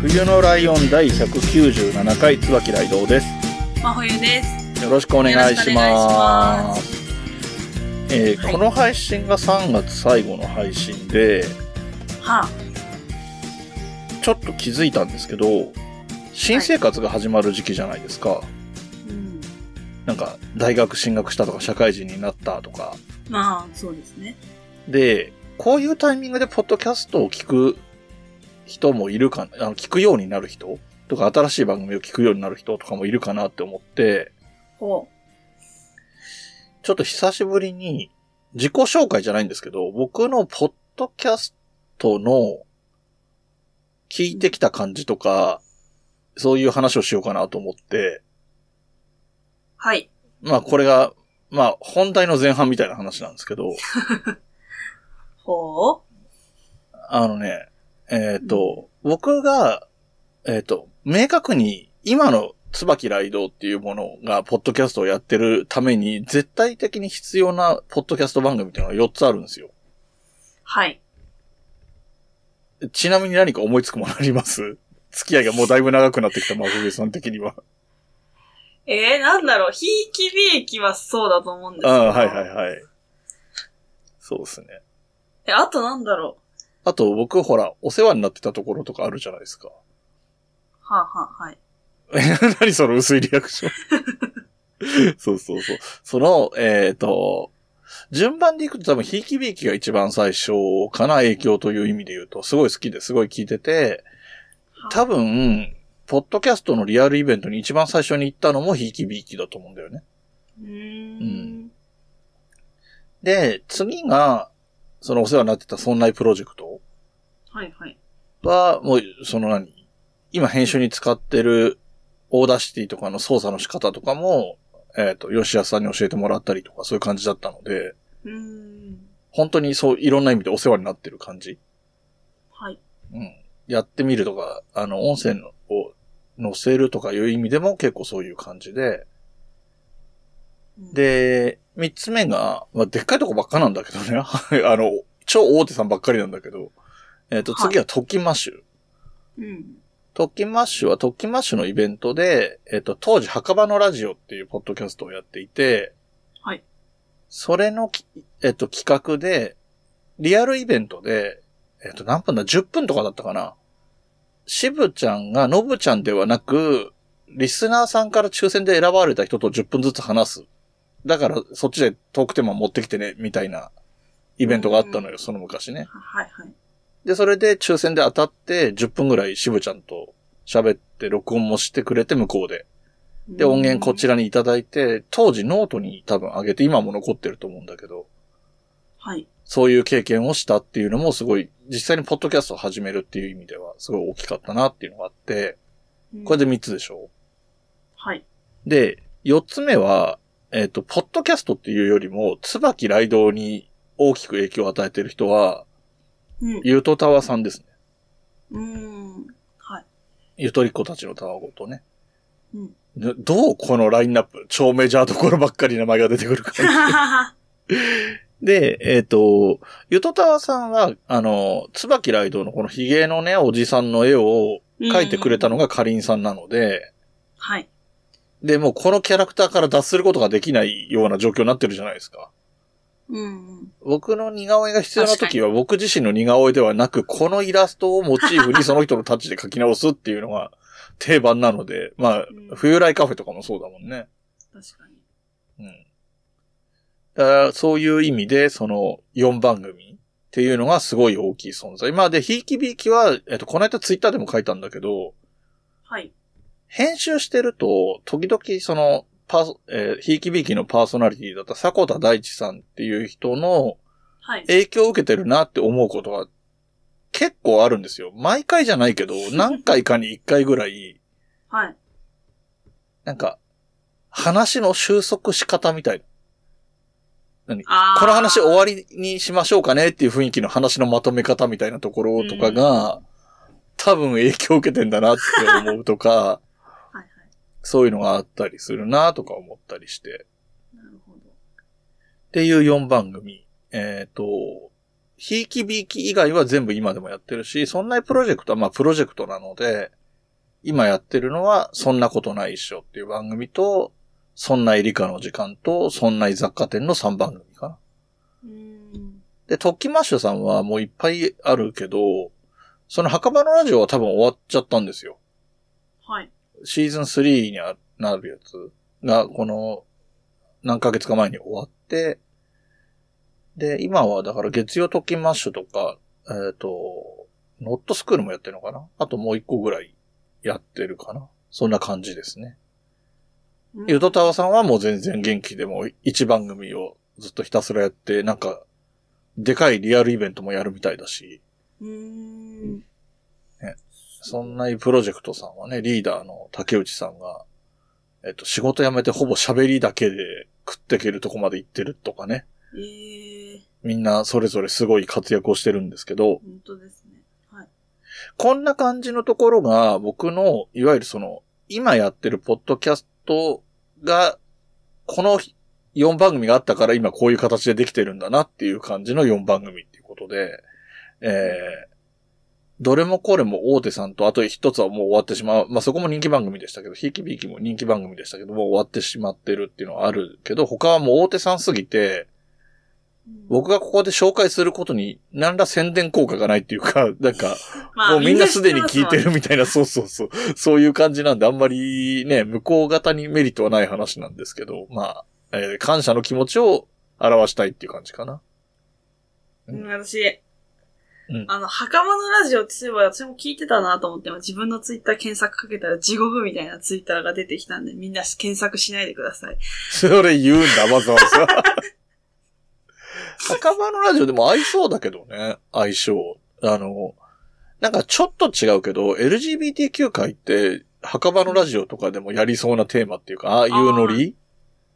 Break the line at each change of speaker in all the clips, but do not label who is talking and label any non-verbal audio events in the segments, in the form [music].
冬のライオン第197回椿ライドウです。
真冬です。
よろしくお願いしま。
ます
えー
はい
この配信が3月最後の配信で、
はあ、
ちょっと気づいたんですけど、新生活が始まる時期じゃないですか。
うん。
なんか、大学進学したとか、社会人になったとか。
まあ、そうですね。
で、こういうタイミングでポッドキャストを聞く人もいるかな、あの聞くようになる人とか、新しい番組を聞くようになる人とかもいるかなって思って、
ほ
ちょっと久しぶりに、自己紹介じゃないんですけど、僕のポッドキャストの聞いてきた感じとか、そういう話をしようかなと思って、
う。はい。
まあこれが、まあ本題の前半みたいな話なんですけど、[laughs]
ほう。
あのね、えっ、と、僕が、えっ、と、明確に今の椿ライドっていうものが、ポッドキャストをやってるために、絶対的に必要なポッドキャスト番組っていうのが4つあるんですよ。
はい。
ちなみに何か思いつくものあります？[laughs] 付き合いがもうだいぶ長くなってきた真冬さん的には。
えー、なんだろう。ひいきびいきはそうだと思うんですけど。
ああ、はいはいはい。そうですね。
え、あとなんだろ
あと僕ほら、お世話になってたところとかあるじゃないですか。
う。はあ、はあ、はい。[laughs]
何その薄いリアクション。[laughs] そうそうそう。その、えっ、と、順番でいくと多分、ひいきびいきが一番最初かな、影響という意味で言うと、すごい好きですごい聞いてて、多分、ポッドキャストのリアルイベントに一番最初に行ったのもひいきびいきだと思うんだよね。
うーん。
うんで、次が、そのお世話になってたそんないプロジェクト
はい、はい。
は、もう、その何今編集に使ってる Audacity とかの操作の仕方とかも、えっ、と、吉安さんに教えてもらったりとか、そういう感じだったので、
うーん。
本当にそう、いろんな意味でお世話になってる感じ。
はい。
うん。やってみるとか、あの、音声を載せるとかいう意味でも結構そういう感じで、
うん、
で、三つ目が、まあ、でっかいとこばっかなんだけどね。[laughs] あの、超大手さんばっかりなんだけど。えっ、と、次はトキマッシュ。
うん。
トキマッシュはトキマッシュのイベントで、えっ、と、当時墓場のラジオっていうポッドキャストをやっていて、
はい。
それのき、えっ、と、企画で、リアルイベントで、えっ、と、何分だ ?10 分とかだったかな。渋ちゃんが、のぶちゃんではなく、リスナーさんから抽選で選ばれた人と10分ずつ話す。だから、そっちでトークテーマ持ってきてね、みたいなイベントがあったのよ、その昔ね。
ははい、はい。
で、それで抽選で当たって、10分ぐらい渋ちゃんと喋って、録音もしてくれて、向こうで。で、音源こち
ら。
らにいただいて、当時ノートに多分上げて、今も残ってると思うんだけど、
はい。
そういう経験をしたっていうのもすごい、実際にポッドキャストを始めるっていう意味では、すごい大きかったなっていうのがあって、これで3つでしょ？
はい。
で、4つ目は、えっ、と、ポッドキャストっていうよりも、椿ライドに大きく影響を与えてる人は、
うん。
ゆとたわさんですね。
うーん。はい。
ゆとりっ子たちのたわごとね。
うん。
どどうこのラインナップ、超メジャーところばっかり名前が出てくるか。[laughs] で、えっ、と、ゆとたわさんは、あの、椿ライドのこのヒゲのね、おじさんの絵を描いてくれたのがかりんさんなので、
はい。
で、もうこのキャラクターから脱することができないような状況になってるじゃないですか。
うん。
僕の似顔絵が必要な時は僕自身の似顔絵ではなく、このイラストをモチーフにその人のタッチで描き直すっていうのが定番なので、[laughs] まあ
うん、
冬来カフェとかもそうだもんね。
確かに。
うん。だから、そういう意味で、その、4番組っていうのがすごい大きい存在。まあ、で、ひいきびいきは、えっと、この間ツイッターでも書いたんだけど、
はい。
編集してると、時々その、パーソ、えーひいきびいきのパーソナリティだった迫田大地さんっていう人の
はい。
影響を受けてるなって思うことが結構あるんですよ。毎回じゃないけど、[laughs] 何回かに一回ぐらい、
はい。
なんか、話の収束し方みたいな。
あー
この話終わりにしましょうかねっていう雰囲気の話のまとめ方みたいなところとかが、多分影響を受けてんだなって思うとか。[laughs] そういうのがあったりするなとか思ったりして。
なるほど。
っていう4番組。えっ、と、ひいきびいき以外は全部今でもやってるし、そんなプロジェクトはまあプロジェクトなので、今やってるのは、そんなことないっしょっていう番組と、そんな理科の時間と、そんな雑貨店の3番組かな。で、トッキマッシュさんはもういっぱいあるけど、その墓場のラジオは多分終わっちゃったんですよ。
はい。
シーズン3になるやつが、この、何ヶ月か前に終わって、で、今はだから月曜トキマッシュとか、えっ、と、ノットスクールもやってるのかな？あともう一個ぐらいやってるかな？そんな感じですね。ゆとたわさんはもう全然元気でもう一番組をずっとひたすらやって、なん。か、でかいリアルイベントもやるみたいだし、そんなプロジェクトさんはね、リーダーの竹内さんが、えっと、仕事辞めてほぼ喋りだけで食っていけるとこまで行ってるとかね。
えー、
みんなそれぞれすごい活躍をしてるんですけど、
本当ですね。はい。
こんな感じのところが僕の、いわゆるその、今やってるポッドキャストが、この4番組があったから今こういう形でできてるんだなっていう感じの4番組っていうことで、えー、どれもこれも大手さんと、あと一つはもう終わってしまう。まあ、そこも人気番組でしたけど、ひいきびいきも人気番組でしたけども、終わってしまってるっていうのはあるけど、他はもう大手さんすぎて、僕がここで紹介することに何ら宣伝効果がないっていうか、[laughs] なんか、
ま
もうみんなすでに聞いて
る。
るみたいな、そうそうそう。そういう感じなんで、あんまりね、向こう方にメリットはない話なんですけど、まあ、えー感謝の気持ちを表したいっていう感じかな。
うん、私、
うん
あの、袴のラジオってそういえば私も聞いてたなと思って、自分のツイッター検索かけたら地獄みたいなツイッターが出てきたんで、みんな検索しないでください。
それ言うんだ、わざわざ。[laughs] 墓場のラジオでも合いそうだけどね、相性。あの、なんかちょっと違うけど、LGBTQ 会って、墓場のラジオとかでもやりそうなテーマっていうか、ああいうノリ？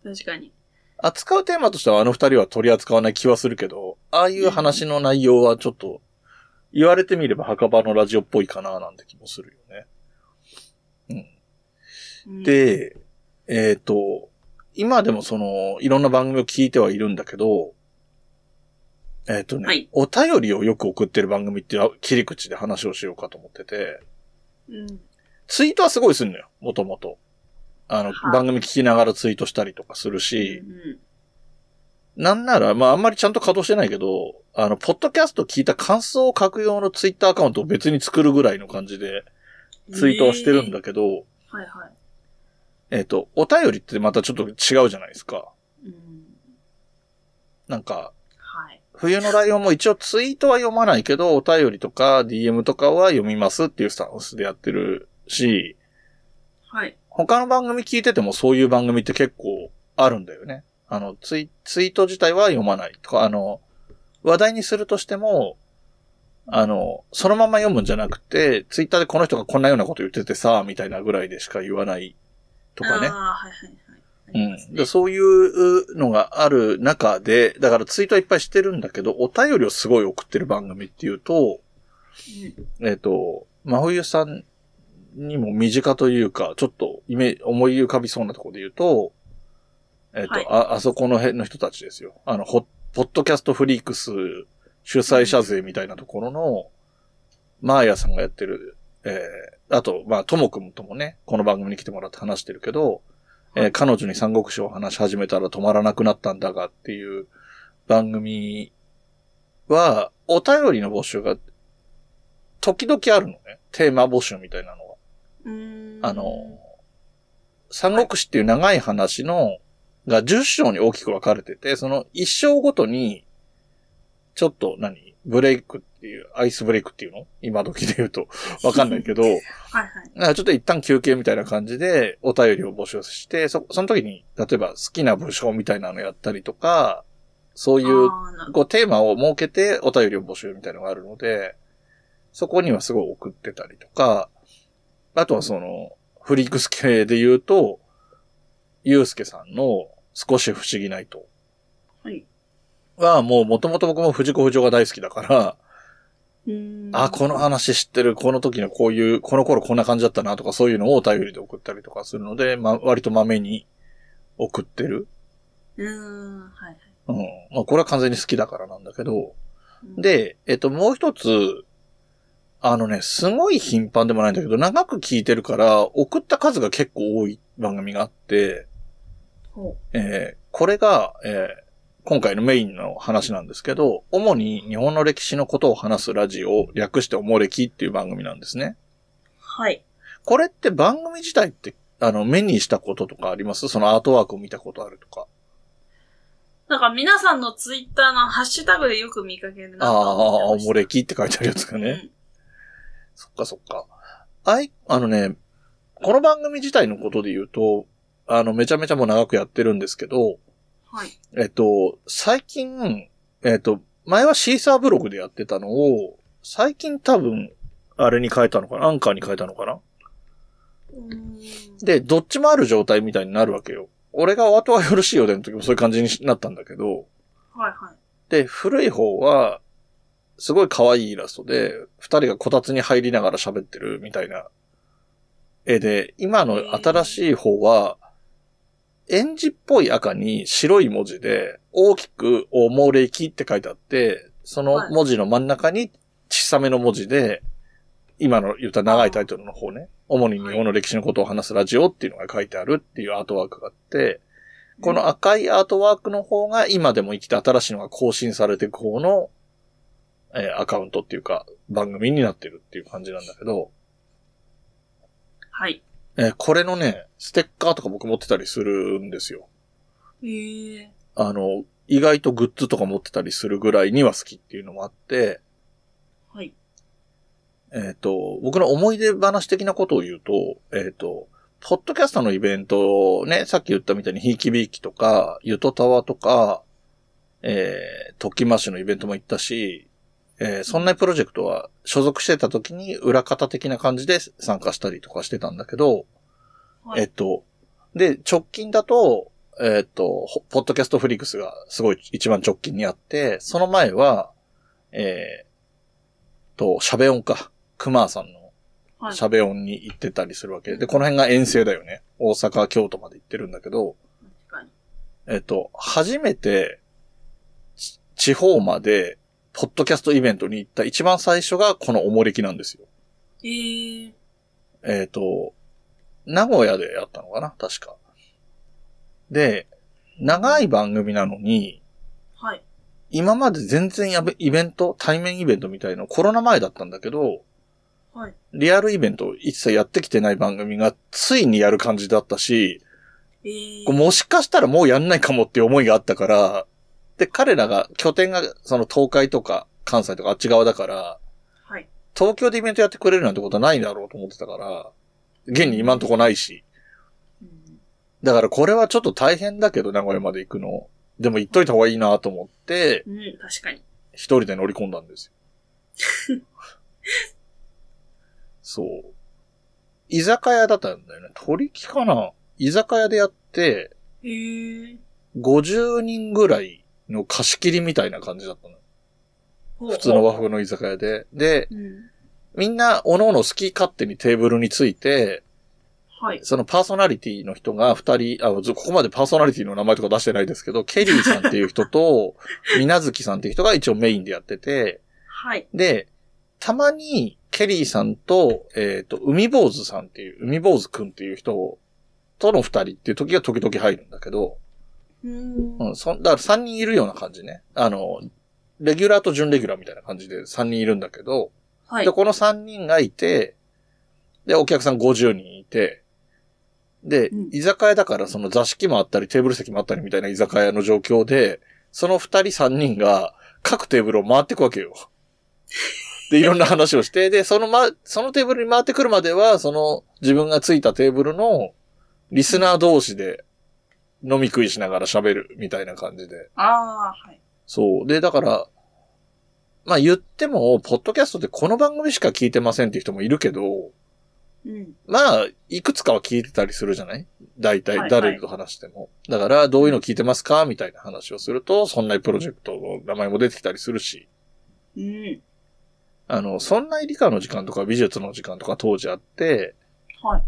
確かに。
扱うテーマとしてはあの二人は取り扱わない気はするけど、ああいう話の内容はちょっと、言われてみれば墓場のラジオっぽいかななんて気もするよね。
うん、
で、えっ、と、今でもその、いろんな番組を聞いてはいるんだけど、えっ、とね、
はい
お便りをよく送ってる番組っていう切り口で話をしようかと思ってて、
うん。
ツイートはすごいすんのよ、もともと。あの、
はい
番組聞きながらツイートしたりとかするし、
うん
なんなら、まああんまりちゃんと稼働してないけど、あの、ポッドキャスト聞いた感想を書く用のツイッターアカウントを別に作るぐらいの感じでツイートはしてるんだけど、
えーはいはい。
えっ、と、お便りってまたちょっと違うじゃないですか。
うん。
なんか、
はい。
冬のライオンも一応ツイートは読まないけど、お便りとか DM とかは読みますっていうスタンスでやってるし、
はい。
他の番組聞いててもそういう番組って結構あるんだよね。あの、ツイツイート自体は読まないとか、あの、話題にするとしても、あの、そのまま読むんじゃなくて、ツイッターでこの人がこんなようなこと言っててさ、みたいなぐらいでしか言わないとかね。
ああ、はいはいはい。あ
うん。そういうのがある中で、だからツイートはいっぱいしてるんだけど、お便りをすごい送ってる番組っていうと、えっ、と、真冬さんにも身近というか、ちょっとイメ思い浮かびそうなところで言うと、えっ、と、
はい
あ、あそこの辺の人たちですよ。あの、ホポッドキャストフリークス主催者勢みたいなところの、マーヤさんがやってる、えー、あと、まあ、ともくんともね、この番組に来てもらって話してるけど、えー彼女に三国志を話し始めたら止まらなくなったんだがっていう番組は、お便りの募集が、時々あるのね。テーマ募集みたいなのが。
うん。
あの、三国志っていう長い話の、が10章に大きく分かれてて、その1章ごとに、ちょっと何？ブレイクっていう、アイスブレイクっていうの？今時で言うと、わかんないけど、[laughs]
はいはい。
ちょっと一旦休憩みたいな感じでお便りを募集して、そ、その時に、例えば好きな武将みたいなのやったりとか、そういう、こうテーマを設けてお便りを募集みたいなのがあるので、そこにはすごい送ってたりとか、あとはその、フリークス系で言うと、ゆうすけさんの少し不思議ないと。
はい。
はもう元々僕も藤子不二雄が大好きだから、
うん
あ、この話知ってる、この時のこういう、この頃こんな感じだったなとかそういうのをお便りで送ったりとかするので、まあ割とまめに送ってる。
うーん、はいはい。
うん。まあこれは完全に好きだからなんだけど、
うん、
で、えっと、もう一つ、あのね、すごい頻繁でもないんだけど、長く聞いてるから、送った数が結構多い番組があって、
ほ
えーこれが、えー今回のメインの話なんですけど、主に日本の歴史のことを話すラジオ、略しておもれきっていう番組なんですね。
う。はい。
これって番組自体って、あの、目にしたこととかあります？そのアートワークを見たことあるとか。
なんか皆さんのツイッターのハッシュタグでよく見かけるな
ああ。おもれきって書いてあるやつがね。そっかそっか。あい、あのね、この番組自体のことで言うと、あの、めちゃめちゃもう長くやってるんですけど、
はい。
えっと、最近、えっと、前はシーサーブログでやってたのを、最近多分、あれに変えたのかな？アンカーに変えたのかな？で、どっちもある状態みたいになるわけよ。俺がお後はよろしいよでの時もそういう感じになったんだけど、
はいはい。
で、古い方は、すごい可愛いイラストで、二人がこたつに入りながら喋ってるみたいな絵で、今の新しい方は、エンジっぽい赤に白い文字で、大きくおもれきって書いてあって、その文字の真ん中に小さめの文字で、今の言った長いタイトルの方ね、主に日本の歴史のことを話すラジオっていうのが書いてあるっていうアートワークがあって、この赤いアートワークの方が今でも生きて新しいのが更新されていく方の、えーアカウントっていうか番組になってるっていう感じなんだけど、
はい。
えーこれのね、ステッカーとか僕持ってたりするんですよ。
へえ。
あの、意外とグッズとか持ってたりするぐらいには好きっていうのもあって、
はい。
えっ、と、僕の思い出話的なことを言うと、えっ、と、ポッドキャストのイベントね、さっき言ったみたいにひいきびいきとか、ゆとたわとか、えー、トキマッシュのイベントも行ったし、えーそんないプロジェクトは所属してた時に裏方的な感じで参加したりとかしてたんだけど、
はい。
えっと、で、直近だと、えっと、ほポッドキャストフリックスがすごい一番直近にあって、その前は、えー、と、シャベオンか。クマーさんの
はい。
シャベオンに行ってたりするわけ。で、この辺が遠征だよね。大阪、京都まで行ってるんだけど。えっと、初めて、ち地方まで、ポッドキャストイベントに行った一番最初がこのおもれきなんですよ。
へえ。
えっ、と、名古屋でやったのかな？確か。で、長い番組なのに、
はい。
今まで全然やべイベント、対面イベントみたいのコロナ前だったんだけど、
はい。
リアルイベント一切やってきてない番組がついにやる感じだったし、
へえ。
こうもしかしたらもうやんないかもっていう思いがあったから、で、彼らが拠点がその東海とか関西とかあっち側だから、
はい。
東京でイベントやってくれるなんてことはないだろうと思ってたから、現に今んとこないし。
うん
だからこれはちょっと大変だけど、名古屋まで行くの。でも行っといた方がいいなと思って、
うん、確かに。
一人で乗り込んだんですよ。[laughs] そう。居酒屋だったんだよね。取引かな？居酒屋でやって、
へえ。
50人ぐらいの貸し切りみたいな感じだったの。普通の和風の居酒屋で。で、
うん。
みんな、おのおの好き勝手にテーブルについて、
はい。
そのパーソナリティの人が二人、あ、ずここまでパーソナリティの名前とか出してないですけど、ケリーさんっていう人と、みなずきさんっていう人が一応メインでやってて、
はい。
で、たまに、ケリーさんと、えっ、と、海坊主さんっていう、海坊主くんっていう人との二人っていう時が時々入るんだけど、
うん。
うん、そん、だから三人いるような感じね。あの、レギュラーと準レギュラーみたいな感じで三人いるんだけど、
はい
で、。この3人がいて、で、お客さん50人いて、で、
うん
居酒屋だからその座敷もあったりテーブル席もあったりみたいな居酒屋の状況で、その2人3人が各テーブルを回っていくわけよ。[laughs] で、いろんな話をして、で、そのま、そのテーブルに回ってくるまでは、その自分がついたテーブルのリスナー同士で飲み食いしながら喋るみたいな感じで。
ああ、はい。
そう。で、だから、まあ言っても、ポッドキャストでこの番組しか聞いてませんっていう人もいるけど、
うん。
まあ、いくつかは聞いてたりするじゃない？大体、
はい
誰と話しても。だから、どういうの聞いてますかみたいな話をすると、そんなプロジェクトの名前も出てきたりするし、
うん。
あの、そんな理科の時間とか美術の時間とか当時あって、
はい。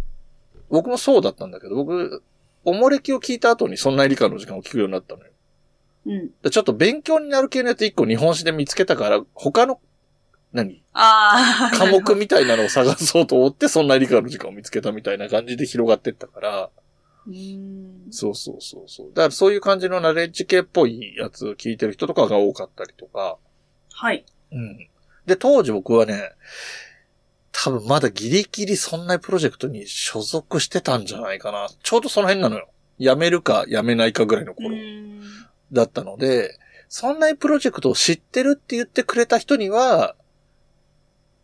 僕もそうだったんだけど、僕、おもれきを聞いた後にそんな理科の時間を聞くようになったのよ。
うん。
でちょっと勉強になる系のやつ一個日本史で見つけたから、他の、何？
ああ。[laughs]
科目みたいなのを探そうと思って、そんな理科の時間を見つけたみたいな感じで広がってったから、
うん。
そうそうそうそう。だからそういう感じのナレッジ系っぽいやつ聞いてる人とかが多かったりとか。
はい。
うん。で、当時僕はね、多分まだギリギリそんなプロジェクトに所属してたんじゃないかな。ちょうどその辺なのよ。辞めるか辞めないかぐらいの
う
頃
ん。
だったので、そんなプロジェクトを知ってるって言ってくれた人には、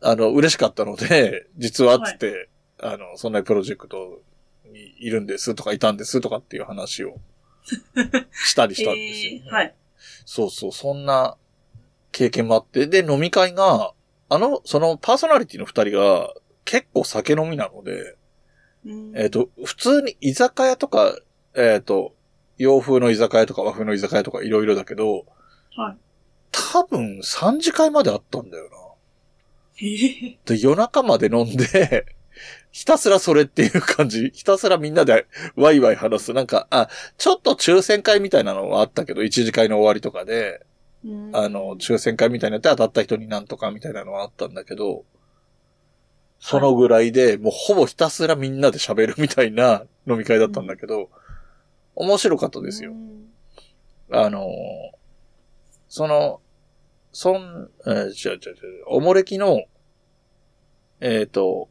あの、嬉しかったので、[laughs] 実はつって、あの、そんなプロジェクトにいるんですとかいたんですとかっていう話を [laughs] したりしたんですよ、ね
えーはい。
そうそう、そんな経験もあって、で、飲み会が、あの、そのパーソナリティの二人が結構酒飲みなので、
うん
えっ、と、普通に居酒屋とか、えっ、と、洋風の居酒屋とか和風の居酒屋とかいろいろだけど、
はい。
多分3次会まであったんだよな。
えー
で、夜中まで飲んで、[laughs] ひたすらそれっていう感じ。ひたすらみんなでワイワイ話す。なんか、あ、ちょっと抽選会みたいなのはあったけど、一次会の終わりとかで、
うん
あの、抽選会みたいなのやって当たった人になんとかみたいなのはあったんだけど、そのぐらいで、もうほぼひたすらみんなで喋るみたいな [laughs] 飲み会だったんだけど、面白かったですよ
う。ん
あのーその、そん、えー、違う違う違う、おもれきの、えっ、と、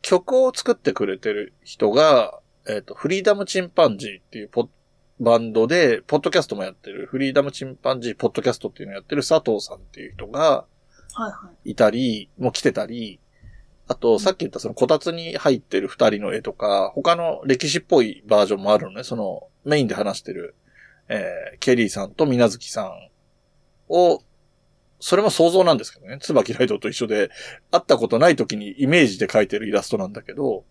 曲を作ってくれてる人が、えっ、と、フリーダムチンパンジーっていうポッバンドで、ポッドキャストもやってる、フリーダムチンパンジーポッドキャストっていうのをやってる佐藤さんっていう人が
はいはい
たり、もう来てたり、あと、さっき言ったそのこたつに入ってる二人の絵とか、他の歴史っぽいバージョンもあるのね。その、メインで話してる、えー、ケリーさんと水月さんを、それも想像なんですけどね。椿ライドと一緒で、会ったことない時にイメージで描いてるイラストなんだけど、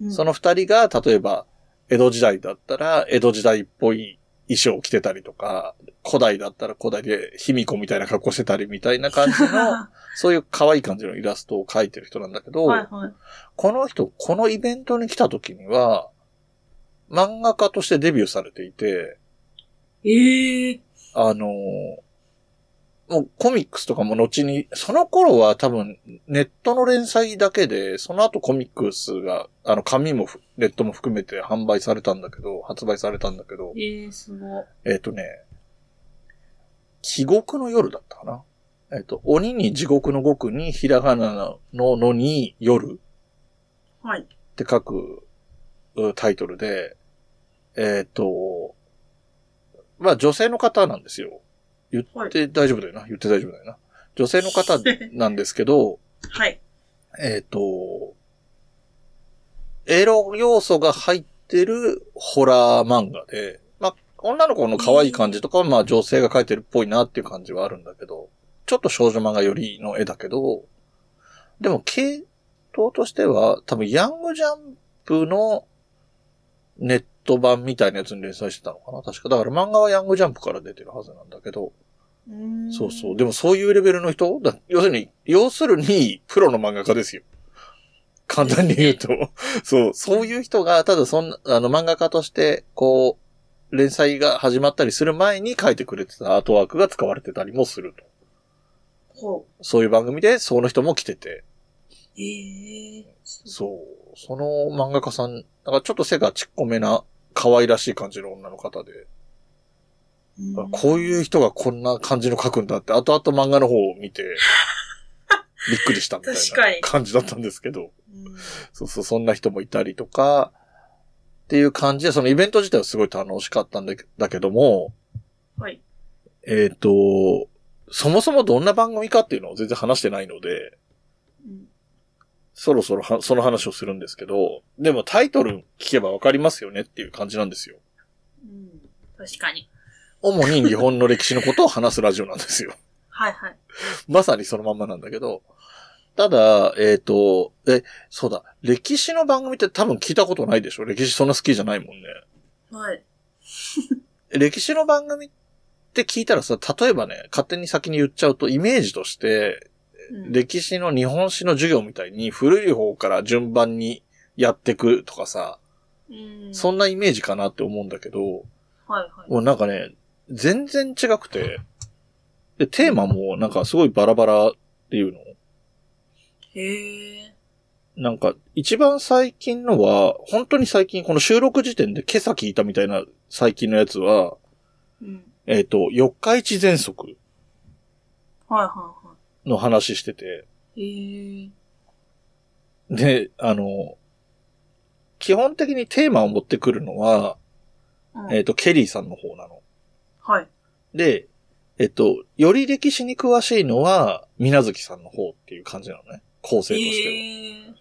うん
その二人が、例えば、江戸時代だったら、江戸時代っぽい衣装を着てたりとか、古代だったら古代で卑弥呼みたいな格好してたりみたいな感じの、[laughs] そういう可愛い感じのイラストを描いてる人なんだけど、
はいはい。
この人、このイベントに来た時には、漫画家としてデビューされていて、
ええ
あのーもうコミックスとかも後に、その頃は多分ネットの連載だけで、その後コミックスが、あの紙もふネットも含めて販売されたんだけど、発売されたんだけど、
ええすごい。
えっ、とね、地獄の夜だったかな？えっ、と、鬼に地獄の獄にひらがなののに夜
はい。
って書くうタイトルで、えっ、と、まあ女性の方なんですよ。言って大丈夫だよな。言って大丈夫だよな。女性の方なんですけど、[laughs]
はい。
えっと、エロ要素が入ってるホラー漫画で、まあ女の子の可愛い感じとかはまあ女性が描いてるっぽいなっていう感じはあるんだけど、ちょっと少女漫画よりの絵だけど、でも系統としては多分ヤングジャンプのネット版みたいなやつに連載してたのかな確か。だから漫画はヤングジャンプから出てるはずなんだけど、そうそう。でもそういうレベルの人？だ要するに、要するに、プロの漫画家ですよ。簡単に言うと。[laughs] そう、そういう人が、ただそんな、あの、漫画家として、こう、連載が始まったりする前に書いてくれてたアートワークが使われてたりもすると。
ほ
そういう番組で、その人も来てて。
う。ええ
そう。その漫画家さん、なんかちょっと背がちっこめな、可愛らしい感じの女の方で、
うん
こういう人がこんな感じの書くんだって、後々漫画の方を見て、[laughs] びっくりしたみたいな感じだったんですけど、
うん
そうそう、そんな人もいたりとか、っていう感じで、そのイベント自体はすごい楽しかったんだけども、
はい。
えっ、と、そもそもどんな番組かっていうのを全然話してないので、
うん
そろそろはその話をするんですけど、でもタイトル聞けばわかりますよねっていう感じなんですよ。
うん確かに。
主に日本の歴史のことを話すラジオなんですよ。[laughs]
はいはい。
まさにそのまんまなんだけど、ただ、えっ、と、え、そうだ、歴史の番組って多分聞いたことないでしょ？歴史そんな好きじゃないもんね。
はい。[laughs]
歴史の番組って聞いたらさ、例えばね、勝手に先に言っちゃうと、イメージとして、
うん
歴史の日本史の授業みたいに古い方から順番にやってくとかさ、
うん
そんなイメージかなって思うんだけど、
はいはい。
もうなんかね、全然違くて、で、テーマもなんかすごいバラバラっていうの
へえ。
なんか、一番最近のは、本当に最近、この収録時点で今朝聞いたみたいな最近のやつは、
うん。
えっ、と、四日市喘息
はいは
の話してて、
いはい。へえ。
で、あの、基本的にテーマを持ってくるのは、
うん
えっ、と、ケリーさんの方なの。
はい。
で、えっと、より歴史に詳しいのは、みなずきさんの方っていう感じなのね。構成としては。
へえ。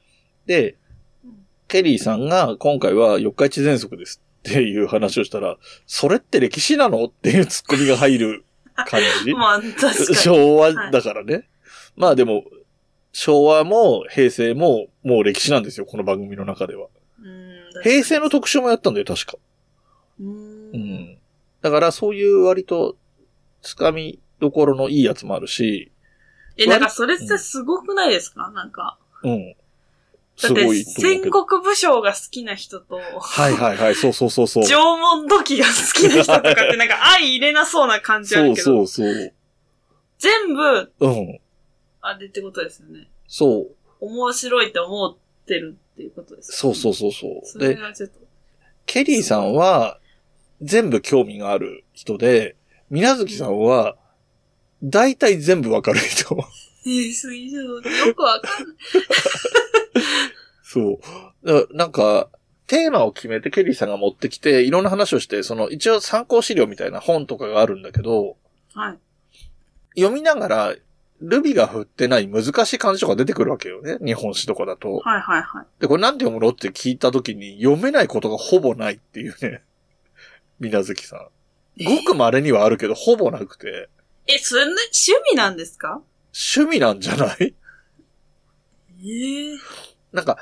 で
うん、
ケリーさんが今回は四日市喘息ですっていう話をしたら、それって歴史なのっていうツッコミが入る感じ [laughs]
まあ、確かに。
昭和だからね。まあでも、昭和も平成ももう歴史なんですよ、この番組の中では。
うん。
平成の特集もやったんだよ、確か。
う。
うんん。だからそういう割と、つかみどころのいいやつもあるし、
え、なんかそれってすごくないですか？なんか。
うん。
だって戦
ど。
国武将が好きな人と、
はいはいはい、そうそうそうそう。[laughs]
縄文土器が好きな人とかってなんか相入れなそうな感じあ
そう
るけど、
そうそう。
全部、
うん。
あれってことですよね。
そう。
面白いって思ってるっていうことです
そうそう
う。
そうそう。
それ
で、
がちょっと。
ケリーさんは全部興味がある人で、みなずきさんは大体全部わかる人。
えー、すぎちょっとよくわかんない。
そう。だなんか、テーマを決めてケリーさんが持ってきて、いろんな話をして、その一応参考資料みたいな本とかがあるんだけど、
はい。
読みながら、ルビが振ってない難しい漢字とか出てくるわけよね。日本史とかだと。
はいはいはい。
で、これなんて読むの？って聞いたときに読めないことがほぼないっていうね。みなずきさん。ごく稀にはあるけど、ほぼなくて、
え、それね、趣味なんですか？
趣味なんじゃない？
ええ
なんか、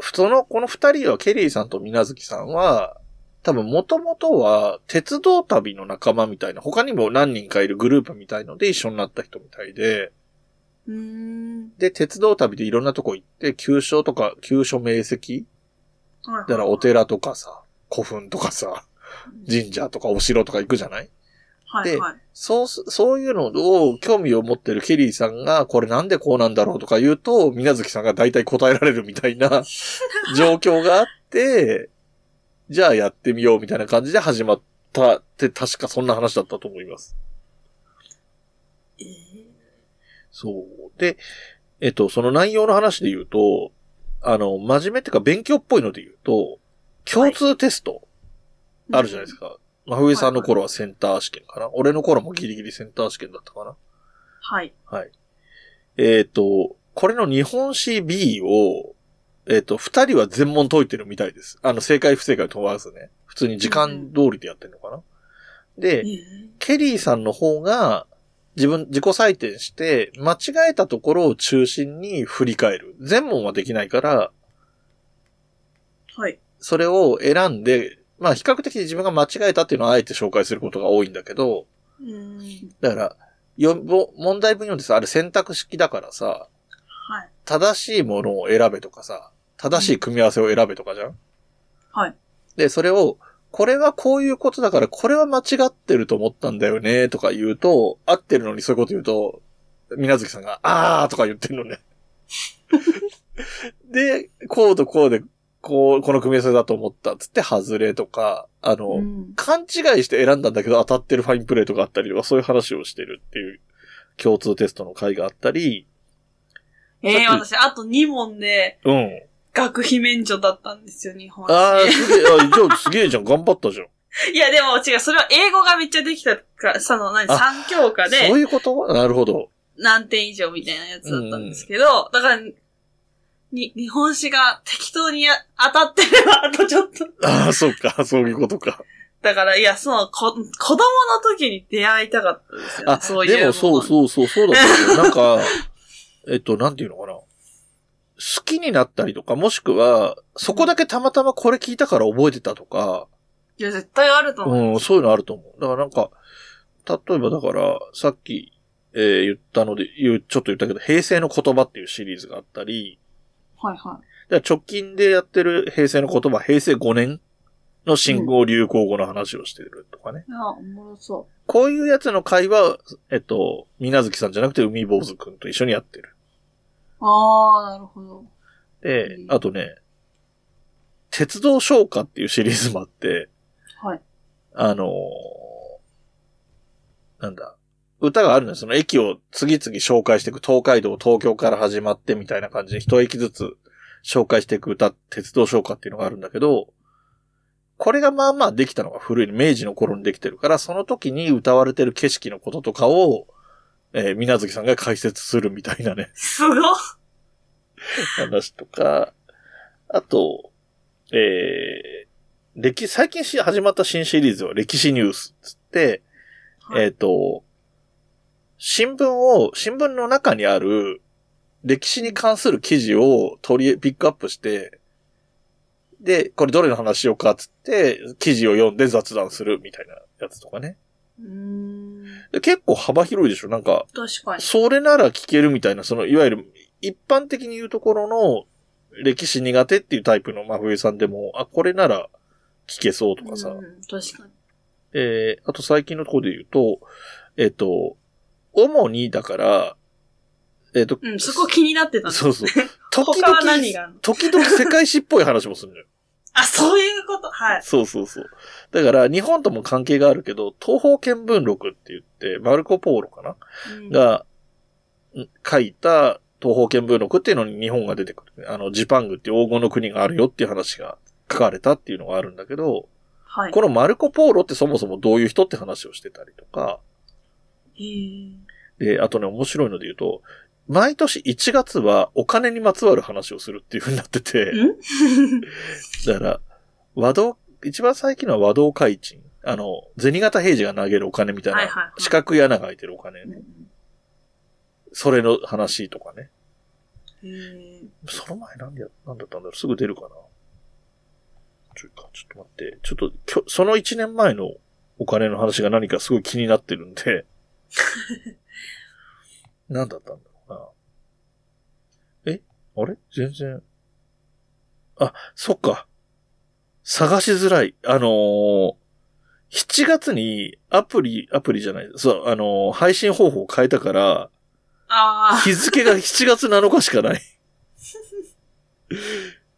その、この二人は、ケリーさんとみなずきさんは、多分もともとは、鉄道旅の仲間みたいな、他にも何人かいるグループみたいので一緒になった人みたいで。で、鉄道旅でいろんなとこ行って、旧所とか、旧所名跡？
はい。
だからお寺とかさ、古墳とかさ、神社とかお城とか行くじゃない？
はいはい。
そうす、そういうのを興味を持ってるケリーさんが、これなんでこうなんだろうとか言うと、みなずきさんが大体答えられるみたいな [laughs] 状況があって、じゃあやってみようみたいな感じで始まったって確かそんな話だったと思います。
えー
そう。で、えっと、その内容の話で言うと、あの、真面目っていうか勉強っぽいので言うと、共通テストあるじゃないですか。真冬さんの頃はセンター試験かな？俺の頃もギリギリセンター試験だったかな？
はい。
はい。えっ、と、これの日本史 B を、えっ、と、二人は全問解いてるみたいです。あの、正解不正解問わずね。普通に時間通りでやってるのかな？で、
えー
ケリーさんの方が、自分、自己採点して、間違えたところを中心に振り返る。全問はできないから、
はい。
それを選んで、まあ比較的自分が間違えたっていうのをあえて紹介することが多いんだけど、
うーん。
だから、よ、ぼ問題文読んでさ、あれ選択式だからさ、
はい。
正しいものを選べとかさ、正しい組み合わせを選べとかじゃん？
はい。
で、それを、これはこういうことだから、これは間違ってると思ったんだよね、とか言うと、合ってるのにそういうこと言うと、みなずきさんが、あーとか言ってるのね。[laughs] で、こうとこうで、こう、この組み合わせだと思ったっつって外れとか、あの、
うん
勘違いして選んだんだけど当たってるファインプレーとかあったりとか、そういう話をしてるっていう共通テストの回があったり、
えー、私、あと2問で、
うん。
学費免除だったんですよ、日本史。
あー、すげえ、あ、じゃあすげえじゃん、頑張ったじゃん。[laughs]
いや、でも違う、それは英語がめっちゃできたから、その、何、
あ
3教科で
そういうこと？なるほど。
何点以上みたいなやつだったんですけど、だから、に、日本史が適当にや当たってれば、あとちょっと。
ああ、そうか、そういうことか。
だだから、いや、その、こ、子供の時に出会いたかったですよね。
あ、
そういう。
でもそう
う。
そうそう、そうだったよ。なんか、[laughs] えっと、なんていうのかな。好きになったりとか、もしくは、そこだけたまたまこれ聞いたから覚えてたとか、
いや、絶対あると思う。
うん、そういうのあると思う。だからなんか、例えばだから、さっき、えー言ったので、言う、ちょっと言ったけど、平成の言葉っていうシリーズがあったり、
はいは
で直近でやってる平成の言葉、平成5年の新語・流行語の話をしてるとかね。
い。あ、おもろそ
こういうやつの会話、えっと、みなずきさんじゃなくて海坊主くんと一緒にやってる。
う。ああ、なるほど。
で
う、ん
あとね、鉄道昇華っていうシリーズもあって、
はい。
あのーなんだ、歌があるんです。その駅を次々紹介していく。東海道、東京から始まってみたいな感じで一駅ずつ紹介していく歌、鉄道昇華っていうのがあるんだけど、これがまあまあできたのが古い、明治の頃にできてるから、その時に歌われてる景色のこととかを、えー、みなずきさんが解説するみたいなね。
すごっ。
話とか、あと、えー、歴、最近し始まった新シリーズは歴史ニュースっつって、
はい。
えっ、と、新聞を、新聞の中にある歴史に関する記事を取り、ピックアップして、で、これどれの話しようかっつって、記事を読んで雑談するみたいなやつとかね。
うーん。
で結構幅広いでしょなんか、
確かに。
それなら聞けるみたいな、その、いわゆる、一般的に言うところの、歴史苦手っていうタイプの真冬さんでも、あ、これなら聞けそうとかさ。
うん、確かに。
えー、あと最近のところで言うと、えっ、と、主に、だから、えっ、と、
うん、そこ気になってたんです
そうそう。[laughs] 時
他は何が？
時々世界史っぽい話もするのよ。[laughs]
あ、そういうこと？はい。
そうそうそう。だから、日本とも関係があるけど、東方見聞録って言って、マルコ・ポーロかな？
うん、
が、ん書いた東方見聞録っていうのに日本が出てくる。あの、ジパングっていう黄金の国があるよっていう話が書かれたっていうのがあるんだけど、
はい。
このマルコ・ポーロってそもそもどういう人って話をしてたりとか、
へー
で、あとね、面白いので言うと、毎年1月はお金にまつわる話をするっていう風になってて、
ん？[laughs]
だから、和道、一番最近のは和道開鎮。あの、銭形平次が投げるお金みたいな四角い穴が開いてるお金ね。
うん
それの話とかね。その前なんでや、なんだったんだろうすぐ出るかなちょちょっと待って。ちょっと、きょその1年前のお金の話が何かすごい気になってるんで。[laughs] 何だったんだろうな。え？あれ？全然。あ、そっか。探しづらい。あのー7月にアプリ、アプリじゃない、そう、あのー配信方法を変えたから、
あ
日付が7月7日しかない。[laughs]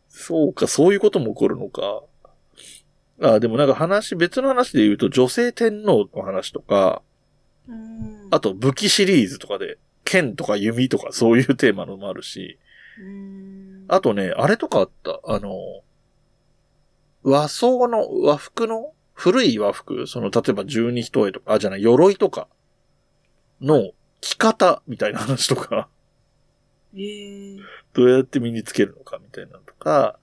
そうか、そういうことも起こるのか。あ、でもなんか話、別の話で言うと、女性天皇の話とか。
あ
と武器シリーズとかで、剣とか弓とかそういうテーマのもあるし、
うん。
あとね、あれとかあった。あの、和装の、和服の、古い和服、その、例えば十二人とか、あ、じゃない、鎧とかの着方みたいな話とか、
えー。
どうやって身につけるのかみたいなのとか、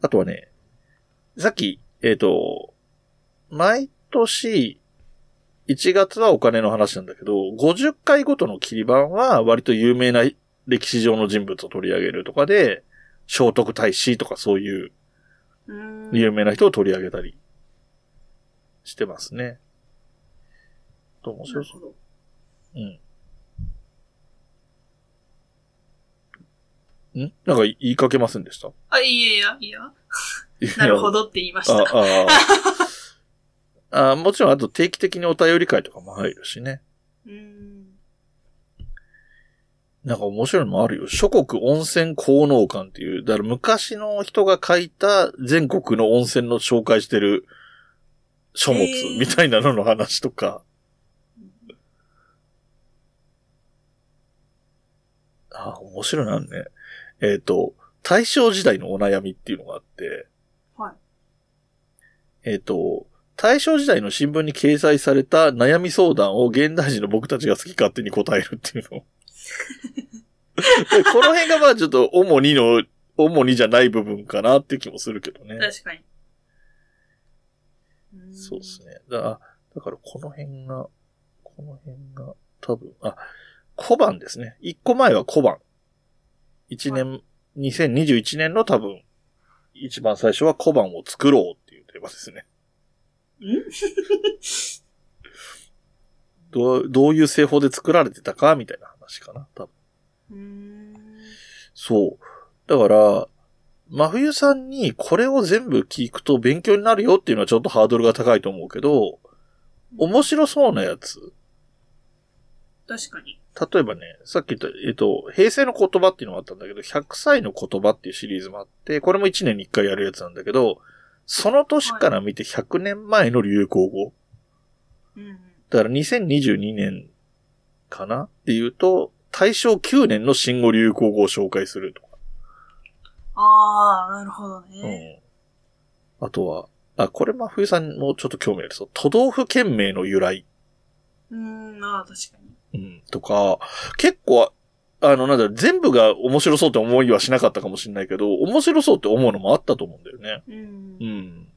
あとはね、さっき、えっ、と、毎年、1月はお金の話なんだけど、50回ごとの切り番は割と有名な歴史上の人物を取り上げるとかで、聖徳太子とかそういう
うん。
有名な人を取り上げたりしてますね。と面白そ。う。うん。ん？なんか言いかけませんでした？
あ、いいや、いいや。なるほどって言いまし
あ
た。
ああもちろん、あと定期的にお便り会とかも入るしね。
うん。
なんか面白いのもあるよ。諸国温泉効能館っていう、だから昔の人が書いた全国の温泉の紹介してる書物みたいなのの話とか。ああ、面白いなのね。えっ、と、大正時代のお悩みっていうのがあって、
はい。
えっ、と、大正時代の新聞に掲載された悩み相談を現代人の僕たちが好き勝手に答えるっていうの。[laughs] でこの辺がまあちょっと主にの、主にじゃない部分かなって気もするけどね。
確かに。うん
そうです。ね。だだからこの辺が、この辺が多分、あ、小判ですね。一個前は小判。一年、2021年の多分、一番最初は小判を作ろうっていうテーマですね。[laughs] どう、どういう製法で作られてたかみたいな話かな、多分。そう。だから、真冬さんにこれを全部聞くと勉強になるよっていうのはちょっとハードルが高いと思うけど、面白そうなやつ。
確かに。
例えばね、さっき言った、えっと、平成の言葉っていうのがあったんだけど、100歳の言葉っていうシリーズもあって、これも1年に1回やるやつなんだけど、その年から見て100年前の流行語。
うんうん。
だから2022年かなっていうと、大正9年の新語・流行語を紹介するとか。
ああ、なるほどね。
うん。あとは、あ、これ真冬さんもちょっと興味あるそう。都道府県名の由来。
うーん、ああ、確かに。
うん。とか、結構、あの、なんだろう、全部が面白そうって思いはしなかったかもしれないけど、面白そうって思うのもあったと思うんだよね。
うん
う。ん。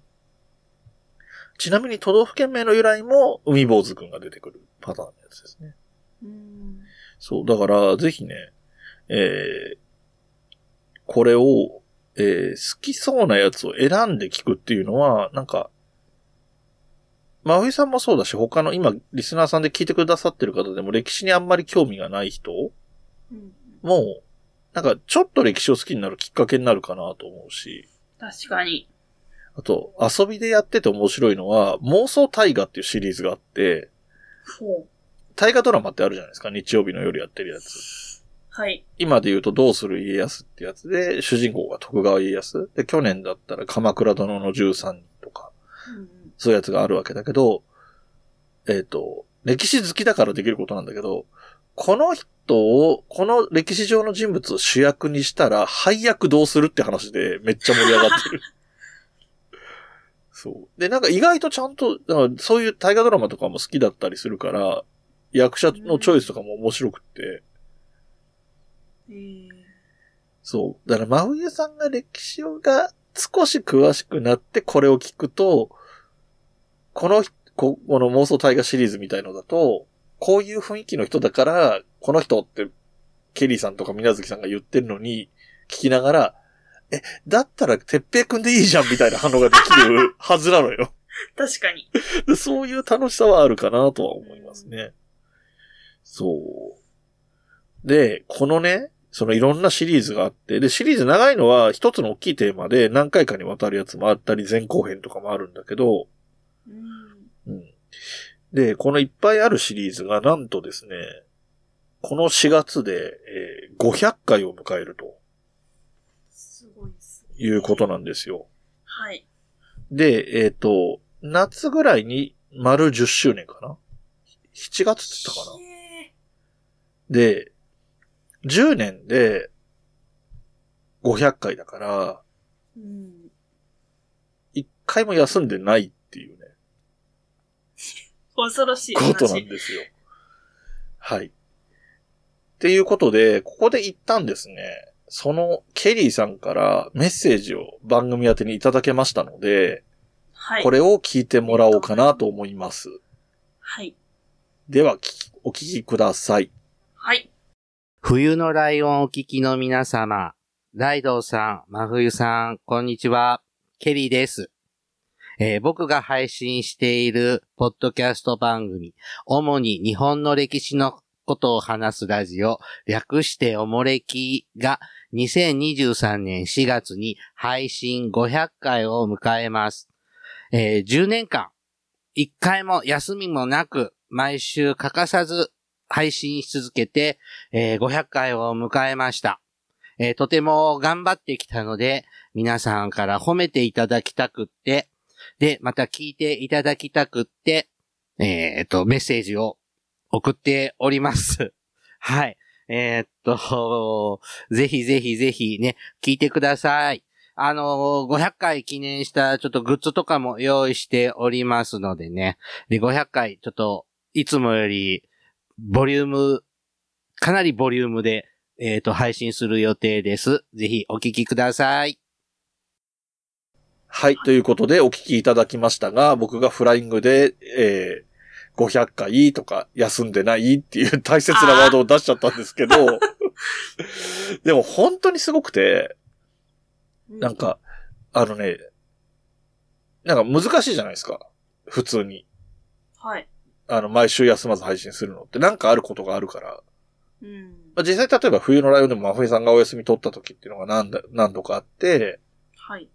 ちなみに都道府県名の由来も、海坊主くんが出てくるパターンのやつですね。
うん。
そう、だから、ぜひね、えー、これを、えー好きそうなやつを選んで聞くっていうのは、なんか、真冬さんもそうだし、他の今、リスナーさんで聞いてくださってる方でも歴史にあんまり興味がない人
うん。
も、なんか、ちょっと歴史を好きになるきっかけになるかなと思うし、
確かに。
あと、遊びでやってて面白いのは、妄想大河っていうシリーズがあって。大河ドラマってあるじゃないですか、日曜日の夜やってるやつ。
はい。
今で言うとどうする家康ってやつで、主人公が徳川家康。で、去年だったら鎌倉殿の13人とか、
うん
そういうやつがあるわけだけど、えっ、と、歴史好きだからできることなんだけど、この人を、この歴史上の人物を主役にしたら、配役どうするって話でめっちゃ盛り上がってる。[laughs] そう。で、なんか意外とちゃんと、だからそういう大河ドラマとかも好きだったりするから、役者のチョイスとかも面白くって、
うん。えー
そう。だから、真冬さんが歴史が少し詳しくなってこれを聞くと、この、ここの妄想大河シリーズみたいのだと、こういう雰囲気の人だから、この人って、ケリーさんとか水月さんが言ってるのに、聞きながら、え、だったら、てっぺいくんでいいじゃんみたいな反応ができる [laughs] はずなのよ。
確かに。
でそういう楽しさはあるかなとは思いますね。そう。で、このね、そのいろんなシリーズがあって、で、シリーズ長いのは一つの大きいテーマで何回かにわたるやつもあったり、前後編とかもあるんだけど、
うん。
うん。で、このいっぱいあるシリーズがなんとですね、この4月で、えー500回を迎えると
すごいっす。
いうことなんですよ。
はい。
で、えっ、と、夏ぐらいに丸10周年かな ?7 月って言ったかな？
へ
で、10年で500回だから、
ーうん。
1回も休んでないっていうね、[laughs]
恐ろしい
ことなん
話。
ですよ。はい。っていうことで、ここで一旦ですね、そのケリーさんからメッセージを番組宛てにいただけましたので、
はい。
これを聞いてもらおうかなと思います。
はい。
では、お聞きください。
はい。
冬のライオンをお聞きの皆様、ライドウさん、真冬さん、こんにちは。ケリーです。えー僕が配信しているポッドキャスト番組、主に日本の歴史のことを話すラジオ、略しておもれきが2023年4月に配信500回を迎えます。えー10年間、1回も休みもなく、毎週欠かさず配信し続けて、えー500回を迎えました。えーとても頑張ってきたので、皆さんから褒めていただきたくって、で、また聞いていただきたくって、えーと、メッセージを送っております。[laughs] はい。えーっと、[laughs] ぜひぜひぜひね、聞いてください。あの、500回記念したちょっとグッズとかも用意しておりますのでね。で、500回、ちょっと、いつもより、ボリューム、かなりボリュームで、えっ、と、配信する予定です。ぜひお聞きください。
はい。ということでお聞きいただきましたが、僕がフライングで、えー、500回とか休んでないっていう大切なワードを出しちゃったんですけど、でも本当にすごくて、なんか、あのね、なんか難しいじゃないですか。普通に。
はい。
あの、毎週休まず配信するのってなんかあることがあるから。
うん。
まあ、実際例えば冬のライオンでも真冬さんがお休み取った時っていうのが何だ、何度かあって、
はい。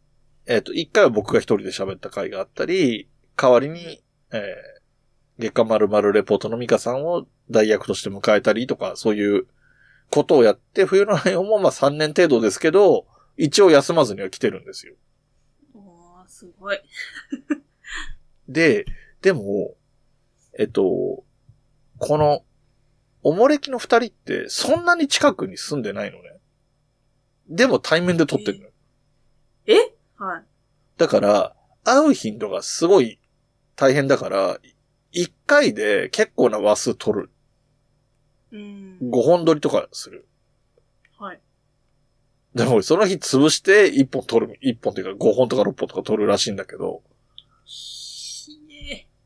えっ、と、一回は僕が一人で喋った回があったり、代わりに、えー、月刊〇〇レポートのミカさんを代役として迎えたりとか、そういうことをやって、冬のライオンもまあ3年程度ですけど、一応休まずには来てるんですよ。
おー、すごい。
で、でも、えっと、この、おもれきの二人ってそんなに近くに住んでないのね。でも対面で撮ってるのよ。
え？はい。
だから、会う頻度がすごい大変だから、一回で結構な話数撮る。
うん。
5本撮りとかする。
はい。
でも、その日潰して1本撮る、1本っていうか5本とか6本とか撮るらしいんだけど、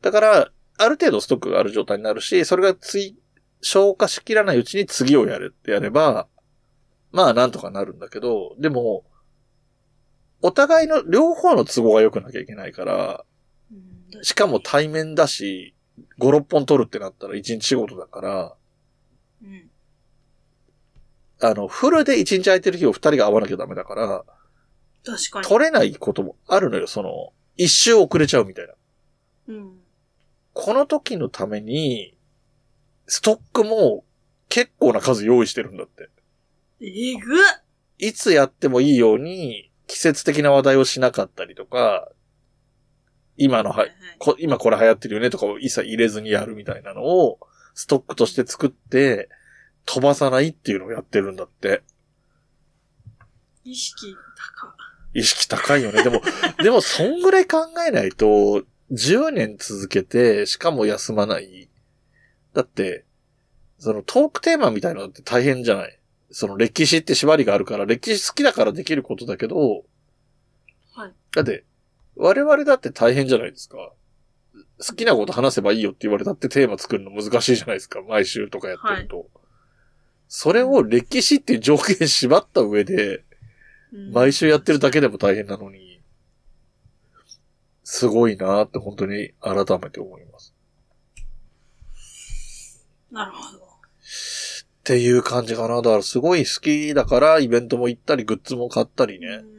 だから、ある程度ストックがある状態になるし、それがつい、消化しきらないうちに次をやるってやれば、まあなんとかなるんだけど、でも、お互いの両方の都合が良くなきゃいけないから、
うん
しかも対面だし、5、6本取るってなったら1日仕事だから、
うん。
あの、フルで1日空いてる日を2人が会わなきゃダメだから、
確かに。
取れないこともあるのよ、その、一周遅れちゃうみたいな。
うん。
この時のために、ストックも結構な数用意してるんだって。
えぐっ
いつやってもいいように、季節的な話題をしなかったりとか、今のは、こ今これ流行ってるよねとかを一切入れずにやるみたいなのを、ストックとして作って、飛ばさないっていうのをやってるんだって。
意識高。
意識高いよね。でも、[laughs] でもそんぐらい考えないと、10年続けて、しかも休まない。だって、そのトークテーマみたいなのって大変じゃない？その歴史って縛りがあるから、歴史好きだからできることだけど、
はい。
だって、我々だって大変じゃないですか。好きなこと話せばいいよって言われたってテーマ作るの難しいじゃないですか。毎週とかやってると。それを歴史っていう条件縛った上で、
うん
毎週やってるだけでも大変なのに、すごいなって本当に改めて思います。
なるほど。
っていう感じかな。だからすごい好きだからイベントも行ったりグッズも買ったりね、
うん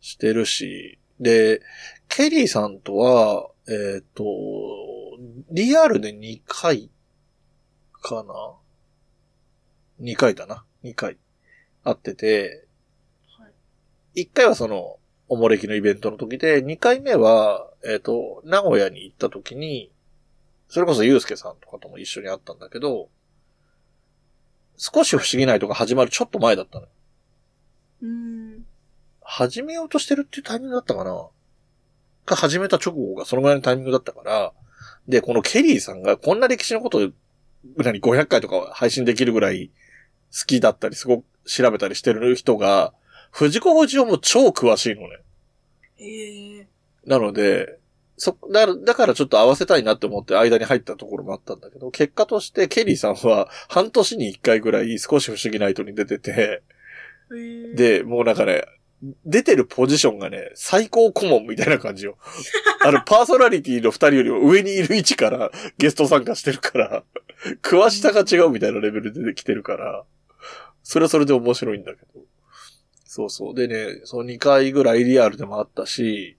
してるし。で、ケリーさんとは、えっ、と、リアルで2回かな ?2 回だな。2回会ってて、
はい。
1回はその、おもれきのイベントの時で、2回目は、えっ、と、名古屋に行った時に、それこそゆうすけさんとかとも一緒に会ったんだけど、少し不思議ないとか始まるちょっと前だったのよ。
うん。
始めようとしてるっていうタイミングだったかな？か始めた直後がそのぐらいのタイミングだったから、で、このケリーさんがこんな歴史のことを、何、500回とか配信できるぐらい好きだったり、すごく調べたりしてる人が、藤子不二雄も超詳しいのね。
ええ
なので、そ、だから、だからちょっと合わせたいなって思って間に入ったところもあったんだけど、結果としてケリーさんは半年に一回ぐらい少し不思議ナイトに出てて、
ええ
で、もうなんかね、出てるポジションがね、最高顧問みたいな感じよ。[laughs] あの、パーソナリティの二人よりも上にいる位置からゲスト参加してるから、詳しさが違うみたいなレベルで出てきてるから、それはそれで面白いんだけど。そうそう。でね、その2回ぐらいリアルでもあったし、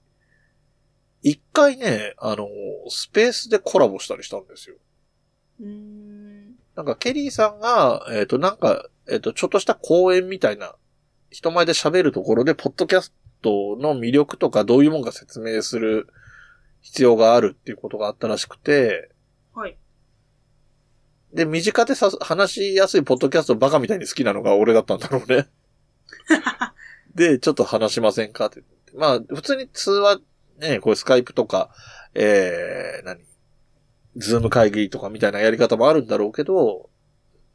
1回ね、あの、スペースでコラボしたりしたんですよ。
うん。
なんかケリーさんが、えっ、と、なんか、えっ、と、ちょっとした講演みたいな、人前で喋るところで、ポッドキャストの魅力とかどういうもんか説明する必要があるっていうことがあったらしくて、
はい。
で、身近でさ、話しやすいポッドキャストバカみたいに好きなのが俺だったんだろうね。[laughs] で、ちょっと話しませんかって。まあ、普通に通話、ね、こうスカイプとか、えー、何？ズーム会議とかみたいなやり方もあるんだろうけど、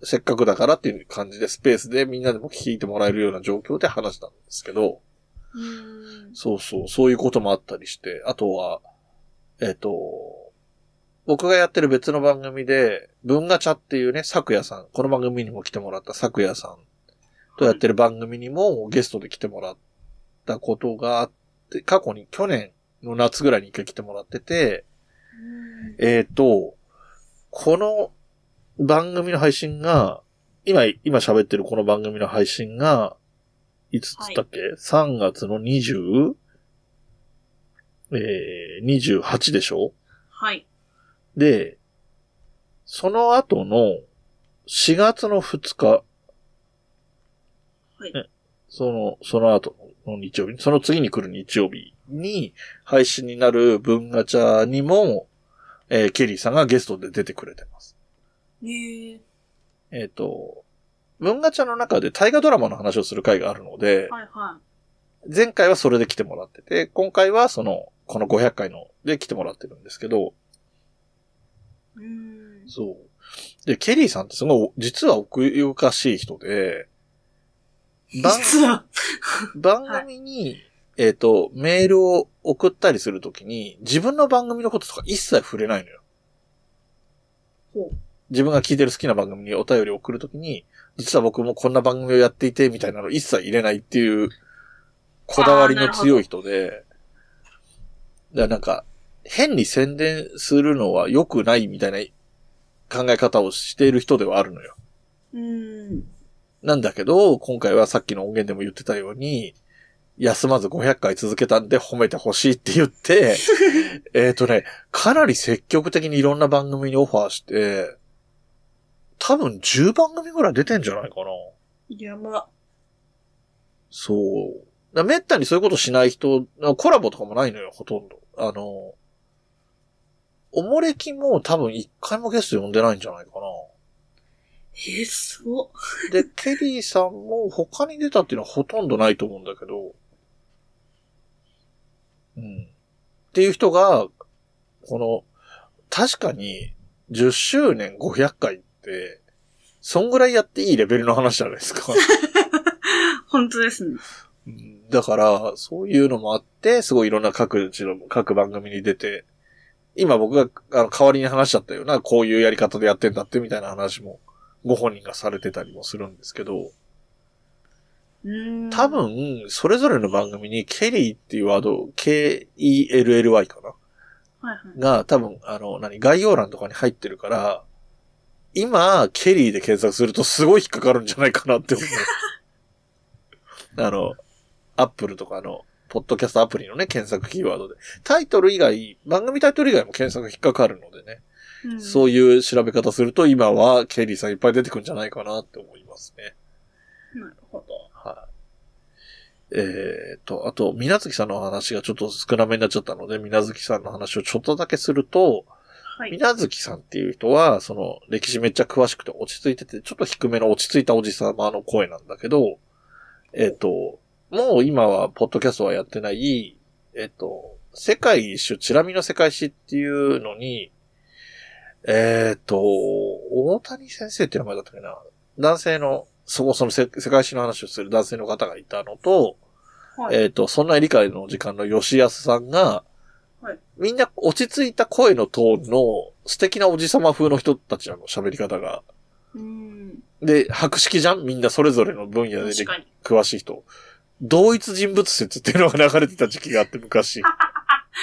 せっかくだからっていう感じでスペースでみんなでも聞いてもらえるような状況で話したんですけど、
うん。
そうそう、そういうこともあったりして、あとは、えっ、と、僕がやってる別の番組で、文ガチャっていうね、咲夜さん、この番組にも来てもらった咲夜さんとやってる番組にもゲストで来てもらったことがあって、過去に去年の夏ぐらいに一回来てもらってて、えっ、と、この番組の配信が、今、今喋ってるこの番組の配信が、いつっつったっけ、?3 月の 20? えー、28でしょ？
はい。
で、その後の4月の2日、
はい
えその、その後の日曜日、その次に来る日曜日に配信になる文ガチャにも、えーケリーさんがゲストで出てくれてます。
へえ。
えっ、と、文ガチャの中で大河ドラマの話をする回があるので、
はいは
前回はそれで来てもらってて、今回はその、この500回ので来てもらってるんですけど、
い。うん。
そう。で、ケリーさんってすごい、実は奥ゆかしい人で、番
実は。
番組に、えっ、と、メールを送ったりするときに、自分の番組のこととか一切触れないのよ。
ほう。
自分が聞いてる好きな番組にお便りを送るときに、実は僕もこんな番組をやっていて、みたいなの一切入れないっていう、こだわりの強い人で、だからなんか、変に宣伝するのは良くないみたいな考え方をしている人ではあるのよ。
うん。
なんだけど、今回はさっきの音源でも言ってたように、休まず500回続けたんで褒めてほしいって言って、[laughs] えっとね、かなり積極的にいろんな番組にオファーして、多分10番組ぐらい出てんじゃないかな。
やば。
そう。だめったにそういうことしない人、コラボとかもないのよ、ほとんど。あの、おもれきも多分一回もゲスト呼んでないんじゃないかな。
え、そう。
で、ケリーさんも他に出たっていうのはほとんどないと思うんだけど、うん。っていう人が、この、確かに10周年500回って、そんぐらいやっていいレベルの話じゃないですか。[laughs]
本当ですね。
うんだから、そういうのもあって、すごいいろんな各地の、各番組に出て、今僕があの代わりに話しちゃったような、こういうやり方でやってんだってみたいな話も、ご本人がされてたりもするんですけど、
うん。
多。分、それぞれの番組にケリーっていうワード、K-E-L-L-Y かな？
はいはい。
が、多分、あの、何、概要欄とかに入ってるから、今、ケリーで検索するとすごい引っかかるんじゃないかなって思う。あの、アップルとかの、ポッドキャストアプリのね、検索キーワードで。タイトル以外、番組タイトル以外も検索引っかかるのでね。
うん
そういう調べ方すると、今はケリーさんいっぱい出てくるんじゃないかなって思いますね。
なるほど。
はい。えー、と、あと、みなずきさんの話がちょっと少なめになっちゃったので、みなずきさんの話をちょっとだけすると、
はい。
みなずきさんっていう人は、その、歴史めっちゃ詳しくて落ち着いてて、ちょっと低めの落ち着いたおじさまの声なんだけど、えっ、と、もう今は、ポッドキャストはやってない、えっ、と、世界一周、チラ見の世界史っていうのに、えっ、と、大谷先生っていう名前だったっけな男性の、そこその世世界史の話をする男性の方がいたのと、
はい。
えっ、と、そんな理解の時間の吉安さんが、
はい
みんな落ち着いた声のトーンの素敵なおじさま風の人たちなの、喋り方が。
うん。
で、白色じゃん？みんなそれぞれの分野で、
確かに。
詳しい人。同一人物説っていうのが流れてた時期があって、昔。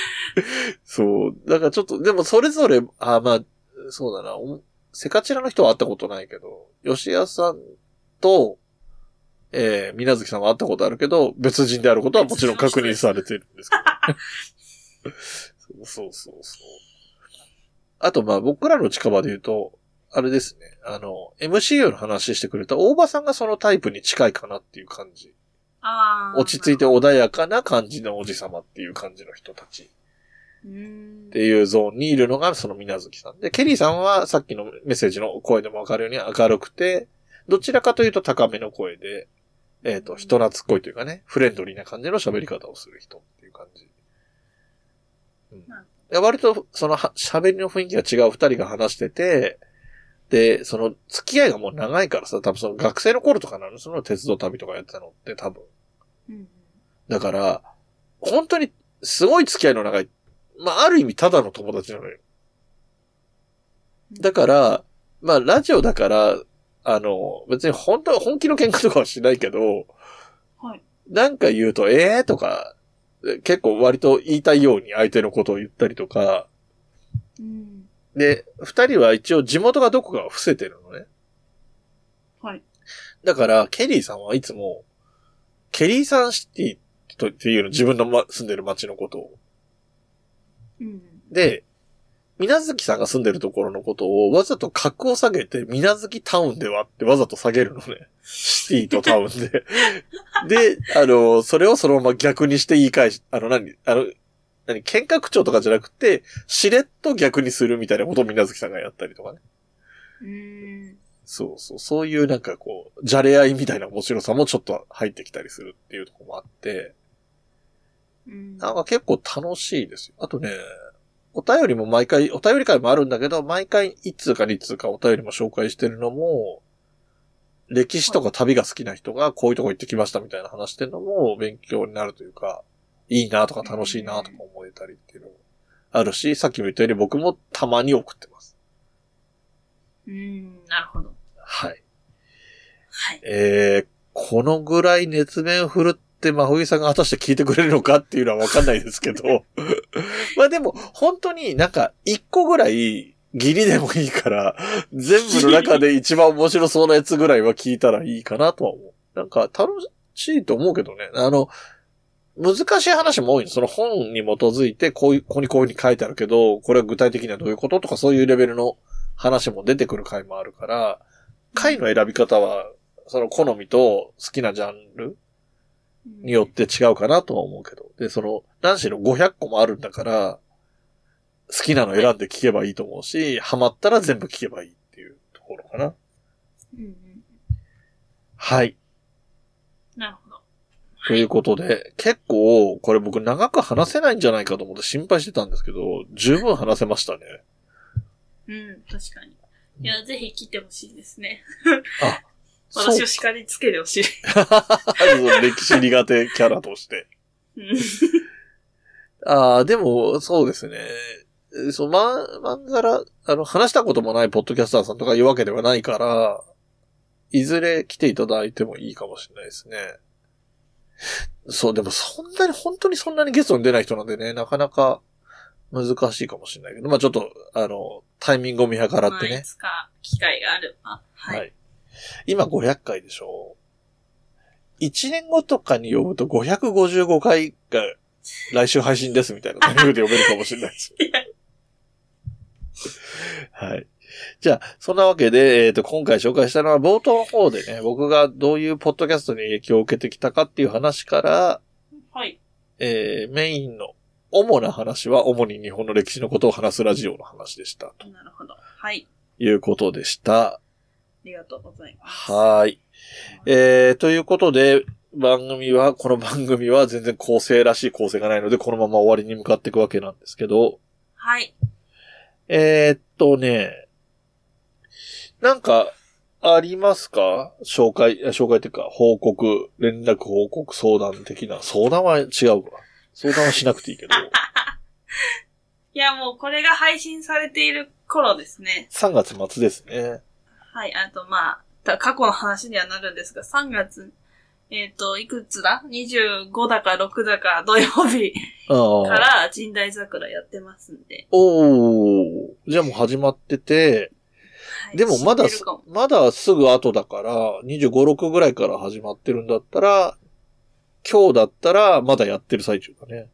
[laughs] そう。だからちょっと、でもそれぞれ、あ、まあ、そうだな。おセカチラの人は会ったことないけど、吉安さんと、えー、みなずきさんは会ったことあるけど、別人であることはもちろん確認されてるんですけど。[laughs] そうそうそうそう。あと、まあ僕らの近場で言うと、あれですね。あの、MCU の話してくれた大場さんがそのタイプに近いかなっていう感じ。
ああ。
落ち着いて穏やかな感じのおじさまっていう感じの人たち
うん
っ。ていうゾーンにいるのがそのみなずきさんで、ケリーさんはさっきのメッセージの声でもわかるように明るくて、どちらかというと高めの声で、えっ、と、人懐っこいというかね、フレンドリーな感じの喋り方をする人っていう感じ。うん割と、そのは喋りの雰囲気が違う二人が話してて、で、その付き合いがもう長いからさ、多分その学生の頃とかなの、その鉄道旅とかやってたのって多分。
うん。
だから、本当にすごい付き合いの長い、まあ、ある意味ただの友達なのよ。だから、まあ、ラジオだから、あの、別に本当は本気の喧嘩とかはしないけど、
はい。
なんか言うと、ええー、とか、結構割と言いたいように相手のことを言ったりとか、
うん。
で、二人は一応地元がどこかは伏せてるのね。
はい。
だから、ケリーさんはいつも、ケリーさんシティとっていうの自分の、ま、住んでる町のことを。
うん。
で、水月さんが住んでるところのことをわざと格を下げて、水月タウンではってわざと下げるのね。シティとタウンで。[laughs] で、あの、それをそのまま逆にして言い返し、あの、何、あの、何、喧嘩口調とかじゃなくて、しれっと逆にするみたいなことを水月さんがやったりとかね。
うん。
そうそう、そういうなんかこう、じゃれ合いみたいな面白さもちょっと入ってきたりするっていうところもあって、
うん。
なんか結構楽しいですよ。あとね、お便りも毎回、お便り会もあるんだけど、毎回一通か二通かお便りも紹介してるのも、歴史とか旅が好きな人がこういうとこ行ってきましたみたいな話してるのも勉強になるというか、いいなとか楽しいなとか思えたりっていうのもあるし、さっきも言ったように僕もたまに送ってます。
うん。なるほど。
はい。
はい。
えー、このぐらい熱弁振るって真冬さんが果たして聞いてくれるのかっていうのはわかんないですけど。[laughs] まあでも、本当になんか一個ぐらいギリでもいいから、全部の中で一番面白そうなやつぐらいは聞いたらいいかなとは思う。なんか楽しいと思うけどね。あの、難しい話も多いの。その本に基づいて、こういう、ここにこういうふうに書いてあるけど、これは具体的にはどういうこととかそういうレベルの話も出てくる回もあるから、回の選び方は、その好みと好きなジャンルによって違うかなとは思うけど。で、その、何しろ500個もあるんだから、好きなの選んで聞けばいいと思うし、ハマったら全部聞けばいいっていうところかな。
うんうん。
はい。
なるほど。
ということで、結構、これ僕長く話せないんじゃないかと思って心配してたんですけど、十分話せましたね。
うん、確かに。いや、ぜひ来てほしいですね。
あ、
私を叱りつけてほしい。
歴史苦手キャラとして。
うん
ああ、でも、そうですね。そう、ま、まんざら、あの、話したこともないポッドキャスターさんとかいうわけではないから、いずれ来ていただいてもいいかもしれないですね。そう、でもそんなに、本当にそんなにゲストに出ない人なんでね、なかなか難しいかもしれないけど、まあちょっと、あの、タイミングを見計らって
まあい
ね。
つか機会があれば。はい。
はい。今500回でしょ ?1 年後とかに呼ぶと555回が来週配信ですみたいなタイミングで呼べるかもしれないです。はい。じゃあ、そんなわけで、えっ、と、今回紹介したのは冒頭の方でね、僕がどういうポッドキャストに影響を受けてきたかっていう話から、
はい。
えー、メインの主な話は主に日本の歴史のことを話すラジオの話でした。と
なるほど。はい。
いうことでした。
ありがとうございます。
はーい。えー、ということで、番組は、この番組は全然構成らしい構成がないので、このまま終わりに向かっていくわけなんですけど、
はい。
えー、っとね、なんか、ありますか？紹介、あ紹介っていうか、報告、連絡報告、相談的な。相談は違うわ。相談はしなくていいけど、[laughs]
いや、もうこれが配信されている頃ですね。
3月末ですね。
はい。あと、まあ、た過去の話にはなるんですが、3月、えっ、と、いくつだ ?25 だか6だか土曜日。から神代桜やってますんで。
おー。じゃあもう始まってて、
はい
でもまだ
も、
まだすぐ後だから、25、6ぐらいから始まってるんだったら、今日だったらまだやってる最中だね。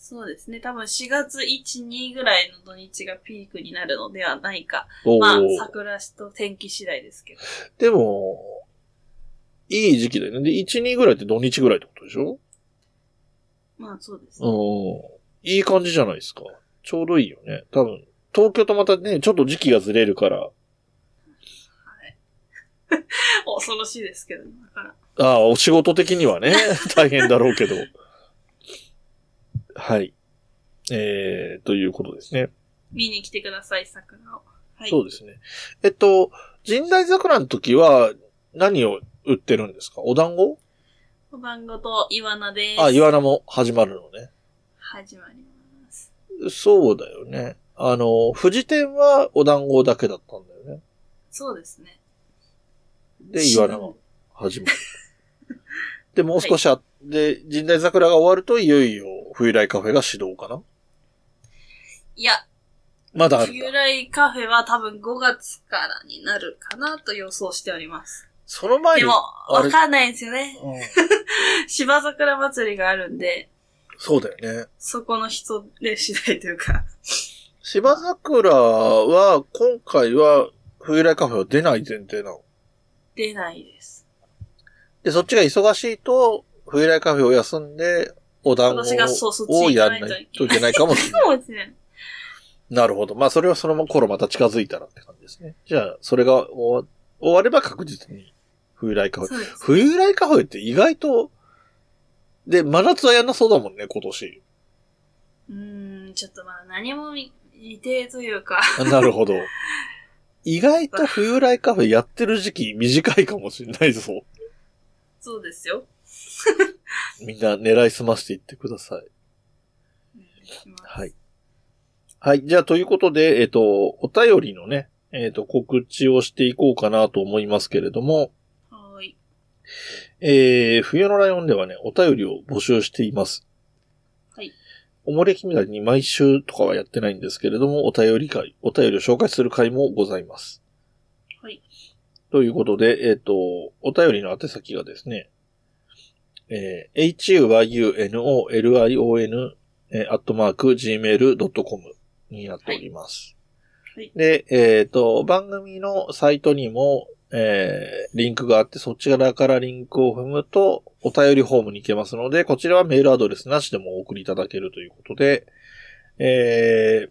そうですね。多分4月1、2ぐらいの土日がピークになるのではないか。まあ、桜しと天気次第ですけど。
でも、いい時期だよね。で、1、2ぐらいって土日ぐらいってことでしょ？
まあ、そうですね。
うん。いい感じじゃないですか。ちょうどいいよね。多分、東京とまたね、ちょっと時期がずれるから、[laughs]
恐ろしいですけど、だから。
ああ、お仕事的にはね、[laughs] 大変だろうけど。はい。えー、ということですね。
見に来てください、桜を。はい。
そうですね。えっと、神代桜の時は何を売ってるんですか？お団子？
お団子とイワナです。
あ、イワナも始まるのね。
始まります。
そうだよね。あの、富士店はお団子だけだったんだよね。
そうですね。
で、イワナが始まる。[laughs] で、もう少しあ、で、神代桜が終わると、いよいよ冬来カフェが始動かな？い
や、
まだある
冬。来カフェは多分5月からになるかなと予想しております。
その前に、
でも、わかんないんですよね。
うん [laughs]
芝桜祭りがあるんで、
そうだよね。
そこの人で次第というか。
芝桜は、今回は、冬来カフェは出ない前提なの？
出ないです。
で、そっちが忙しいと、冬来カフェを休んで、お団子をやらない
と
といけないかもしれない。
かもしれない。
なるほど。まあ、それはその頃また近づいたらって感じですね。じゃあ、それが終わ終われば確実に、冬来カフェ。
そうです。
冬来カフェって意外と、で、真夏はやんなそうだもんね、今年。
うーん、ちょっとまだ何も未定というか。
あなるほど。[laughs] 意外と冬来カフェやってる時期短いかもしれないぞ。
そうですよ。[laughs]
みんな狙いすましていってください。はい。はい。じゃあ、ということで、えっ、と、お便りのね、えっ、と、告知をしていこうかなと思いますけれども、
はーい。
えー、冬のライオンではね、お便りを募集しています。
はい。
おもれきみたいに毎週とかはやってないんですけれども、お便り会、お便りを紹介する会もございます。
はい。
ということで、えっ、と、お便りの宛先がですね、えー、huyunolion、えー、アットマーク、gmail.com になっております。
はい
で、えっ、と、番組のサイトにも、えー、リンクがあって、そちらからリンクを踏むと、お便りフォームに行けますので、こちらはメールアドレスなしでもお送りいただけるということで、え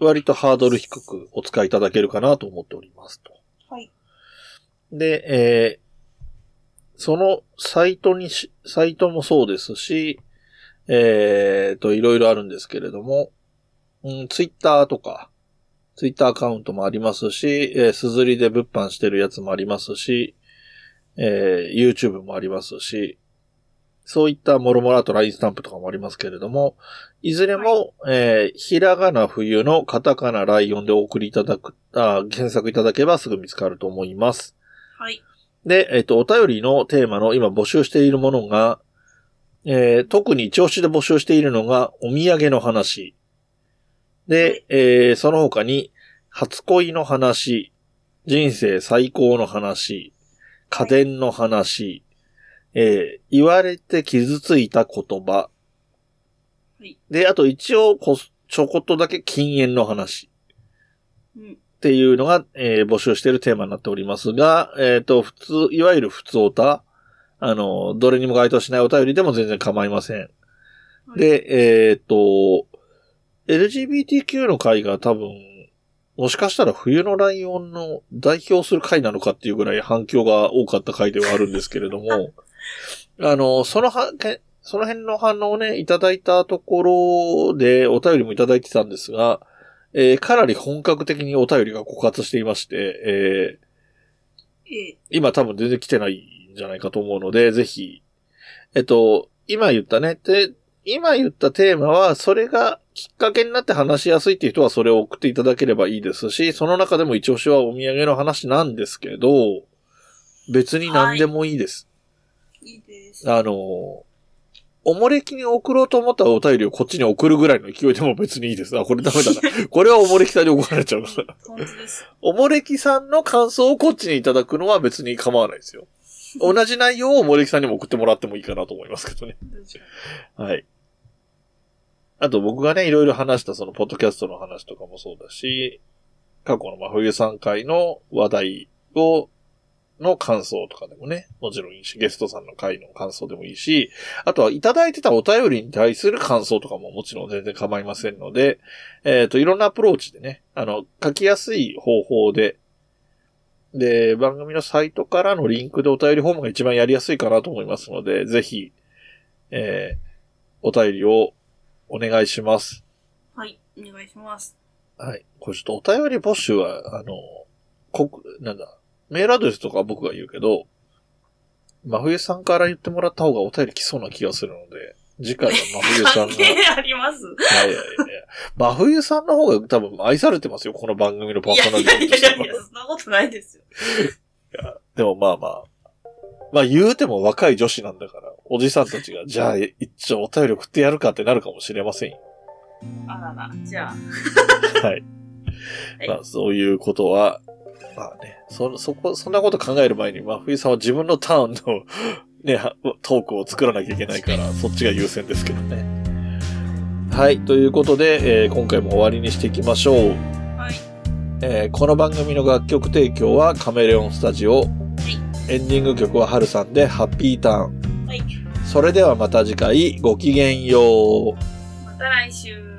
ー、割とハードル低くお使いいただけるかなと思っておりますと。
はい。
で、えーそのサイトにし、サイトもそうですし、えーと、いろいろあるんですけれども、うん、ツイッターとか、ツイッターアカウントもありますし、えー、すずりで物販してるやつもありますし、えー YouTube もありますし、そういったもろもろあと LINE スタンプとかもありますけれども、いずれも、えーひらがな冬のカタカナライオンでお送りいただく、あ検索いただけばすぐ見つかると思います。
はい。
で、えっ、と、お便りのテーマの今募集しているものが、えー特に調子で募集しているのが、お土産の話。で、えーその他に、初恋の話、人生最高の話、家電の話、えー言われて傷ついた言葉。
はい
で、あと一応こ、ちょこっとだけ禁煙の話。
うん。
っていうのが、えー募集しているテーマになっておりますが、えっ、と、普通、いわゆる普通おた、あの、どれにも該当しないお便りでも全然構いません。
はい
で、えっ、と、LGBTQ の会が多分、もしかしたら冬のライオンの代表する会なのかっていうぐらい反響が多かった回ではあるんですけれども、[laughs] あの、そのは、けその辺の反応をね、いただいたところでお便りもいただいてたんですが、えーかなり本格的にお便りが枯渇していまして、えー
ええ。
今多分全然来てないんじゃないかと思うので、ぜひ、えっと、今言ったね、で、今言ったテーマは、それがきっかけになって話しやすいっていう人はそれを送っていただければいいですし、その中でも一押しはお土産の話なんですけど、別に何でもいいです。
いいです。
あの、おもれきに送ろうと思ったお便りをこっちに送るぐらいの勢いでも別にいいです。あ、これダメだな。[laughs] これはおもれきさんに怒られちゃうな。
本当です。
おもれきさんの感想をこっちにいただくのは別に構わないですよ。[laughs] 同じ内容をおもれきさんにも送ってもらってもいいかなと思いますけどね。はい。あと僕がね、いろいろ話したそのポッドキャストの話とかもそうだし、過去の真冬さん会の話題を、の感想とかでもね、もちろんいいし、ゲストさんの会の感想でもいいし、あとはいただいてたお便りに対する感想とかももちろん全然構いませんので、えっ、と、いろんなアプローチでね、あの、書きやすい方法で、で、番組のサイトからのリンクでお便りフォームが一番やりやすいかなと思いますので、ぜひ、えー、お便りをお願いします。
に。はい。お願いします。
はい。これちょっとお便り募集は、あの、こ、なんだ、メールアドレスとかは僕が言うけど、真冬さんから言ってもらった方がお便り来そうな気がするので、次回は真冬さんが。[laughs]
関係あります
いやいやいや真冬さんの方が多分愛されてますよ、この番組のパー
いや
ソナリ
いやい
ティとしては
やいや、そんなことないですよ。
でもまあまあ。まあ言うても若い女子なんだから、おじさんたちが、じゃあ一応お便り送ってやるかってなるかもしれませんよ。
あらら、じゃあ。
はい。[laughs]
はい
まあそういうことは、まあね、そ、そこ、そんなこと考える前に、まあ冬さんは自分のターンの、[laughs] ね、はトークを作らなきゃいけないから、そっちが優先ですけどね。はい。ということで、えー今回も終わりにしていきましょう。
はい。
えーこの番組の楽曲提供はカメレオンスタジオ。エンディング曲はハルさんでハッピーターン。
はい。
それではまた次回ごきげんよう。
また来週。